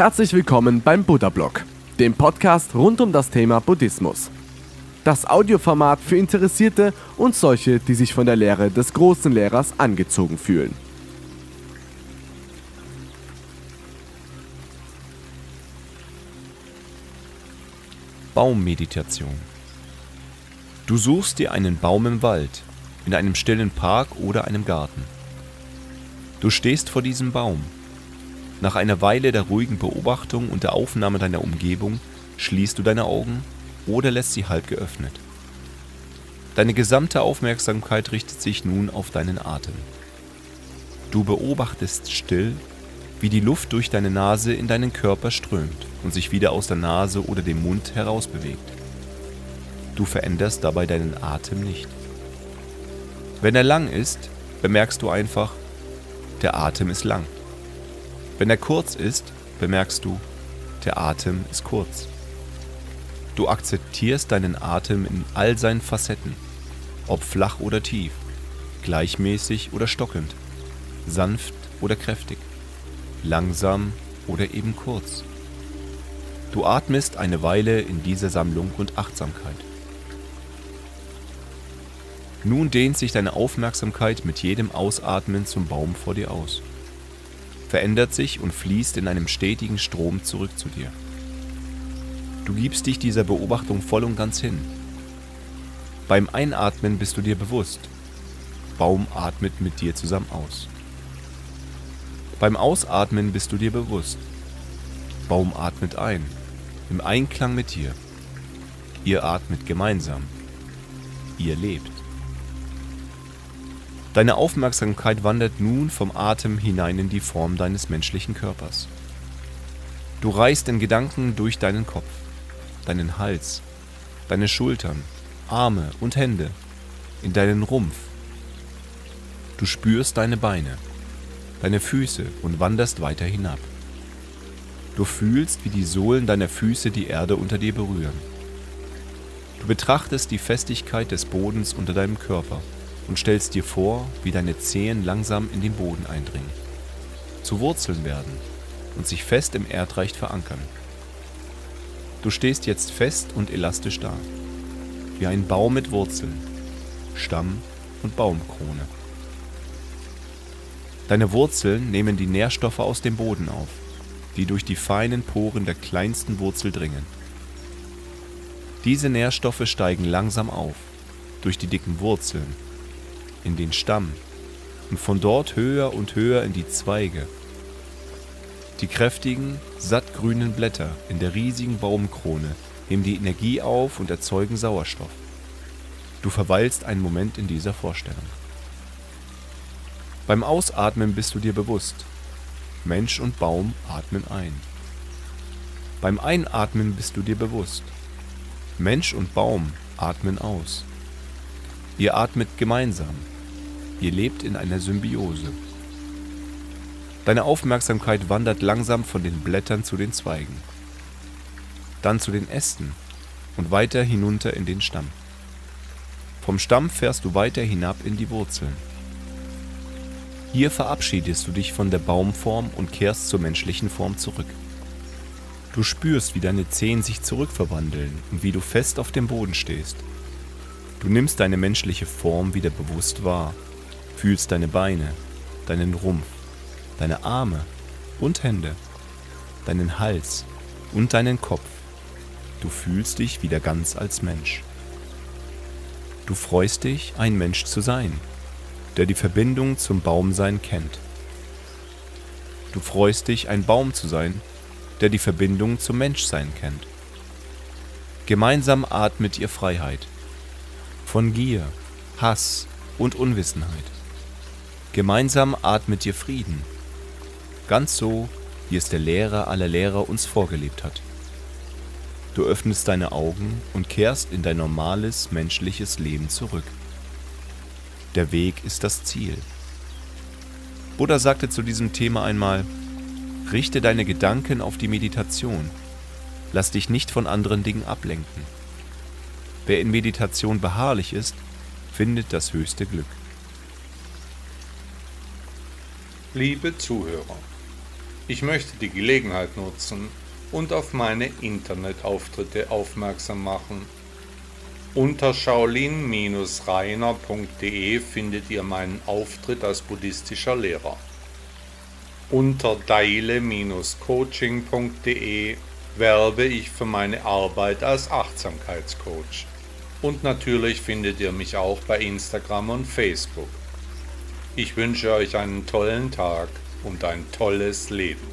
Herzlich willkommen beim Buddha Blog, dem Podcast rund um das Thema Buddhismus. Das Audioformat für Interessierte und solche, die sich von der Lehre des großen Lehrers angezogen fühlen. Baummeditation. Du suchst dir einen Baum im Wald, in einem stillen Park oder einem Garten. Du stehst vor diesem Baum. Nach einer Weile der ruhigen Beobachtung und der Aufnahme deiner Umgebung schließt du deine Augen oder lässt sie halb geöffnet. Deine gesamte Aufmerksamkeit richtet sich nun auf deinen Atem. Du beobachtest still, wie die Luft durch deine Nase in deinen Körper strömt und sich wieder aus der Nase oder dem Mund herausbewegt. Du veränderst dabei deinen Atem nicht. Wenn er lang ist, bemerkst du einfach, der Atem ist lang. Wenn er kurz ist, bemerkst du, der Atem ist kurz. Du akzeptierst deinen Atem in all seinen Facetten, ob flach oder tief, gleichmäßig oder stockend, sanft oder kräftig, langsam oder eben kurz. Du atmest eine Weile in dieser Sammlung und Achtsamkeit. Nun dehnt sich deine Aufmerksamkeit mit jedem Ausatmen zum Baum vor dir aus, verändert sich und fließt in einem stetigen Strom zurück zu dir. Du gibst dich dieser Beobachtung voll und ganz hin. Beim Einatmen bist du dir bewusst, Baum atmet mit dir zusammen aus. Beim Ausatmen bist du dir bewusst, Baum atmet ein, im Einklang mit dir. Ihr atmet gemeinsam. Ihr lebt. Deine Aufmerksamkeit wandert nun vom Atem hinein in die Form deines menschlichen Körpers. Du reist in Gedanken durch deinen Kopf, deinen Hals, deine Schultern, Arme und Hände, in deinen Rumpf. Du spürst deine Beine, deine Füße und wanderst weiter hinab. Du fühlst, wie die Sohlen deiner Füße die Erde unter dir berühren. Du betrachtest die Festigkeit des Bodens unter deinem Körper und stellst dir vor, wie deine Zehen langsam in den Boden eindringen, zu Wurzeln werden und sich fest im Erdreich verankern. Du stehst jetzt fest und elastisch da, wie ein Baum mit Wurzeln, Stamm und Baumkrone. Deine Wurzeln nehmen die Nährstoffe aus dem Boden auf, die durch die feinen Poren der kleinsten Wurzel dringen. Diese Nährstoffe steigen langsam auf, durch die dicken Wurzeln in den Stamm und von dort höher und höher in die Zweige. Die kräftigen, sattgrünen Blätter in der riesigen Baumkrone nehmen die Energie auf und erzeugen Sauerstoff. Du verweilst einen Moment in dieser Vorstellung. Beim Ausatmen bist du dir bewusst, Mensch und Baum atmen ein. Beim Einatmen bist du dir bewusst, Mensch und Baum atmen aus. Ihr atmet gemeinsam. Ihr lebt in einer Symbiose. Deine Aufmerksamkeit wandert langsam von den Blättern zu den Zweigen, dann zu den Ästen und weiter hinunter in den Stamm. Vom Stamm fährst du weiter hinab in die Wurzeln. Hier verabschiedest du dich von der Baumform und kehrst zur menschlichen Form zurück. Du spürst, wie deine Zehen sich zurückverwandeln und wie du fest auf dem Boden stehst. Du nimmst deine menschliche Form wieder bewusst wahr, fühlst deine Beine, deinen Rumpf, deine Arme und Hände, deinen Hals und deinen Kopf. Du fühlst dich wieder ganz als Mensch. Du freust dich, ein Mensch zu sein, der die Verbindung zum Baumsein kennt. Du freust dich, ein Baum zu sein, der die Verbindung zum Menschsein kennt. Gemeinsam atmet ihr Freiheit von Gier, Hass und Unwissenheit. Gemeinsam atmet ihr Frieden, ganz so, wie es der Lehrer aller Lehrer uns vorgelebt hat. Du öffnest deine Augen und kehrst in dein normales menschliches Leben zurück. Der Weg ist das Ziel. Buddha sagte zu diesem Thema einmal, richte deine Gedanken auf die Meditation, lass dich nicht von anderen Dingen ablenken. Wer in Meditation beharrlich ist, findet das höchste Glück. Liebe Zuhörer, Ich möchte die Gelegenheit nutzen und auf meine Internetauftritte aufmerksam machen. Unter shaolin-reiner.de findet ihr meinen Auftritt als buddhistischer Lehrer. Unter daile-coaching.de werbe ich für meine Arbeit als Achtsamkeitscoach. Und natürlich findet ihr mich auch bei Instagram und Facebook. Ich wünsche euch einen tollen Tag und ein tolles Leben.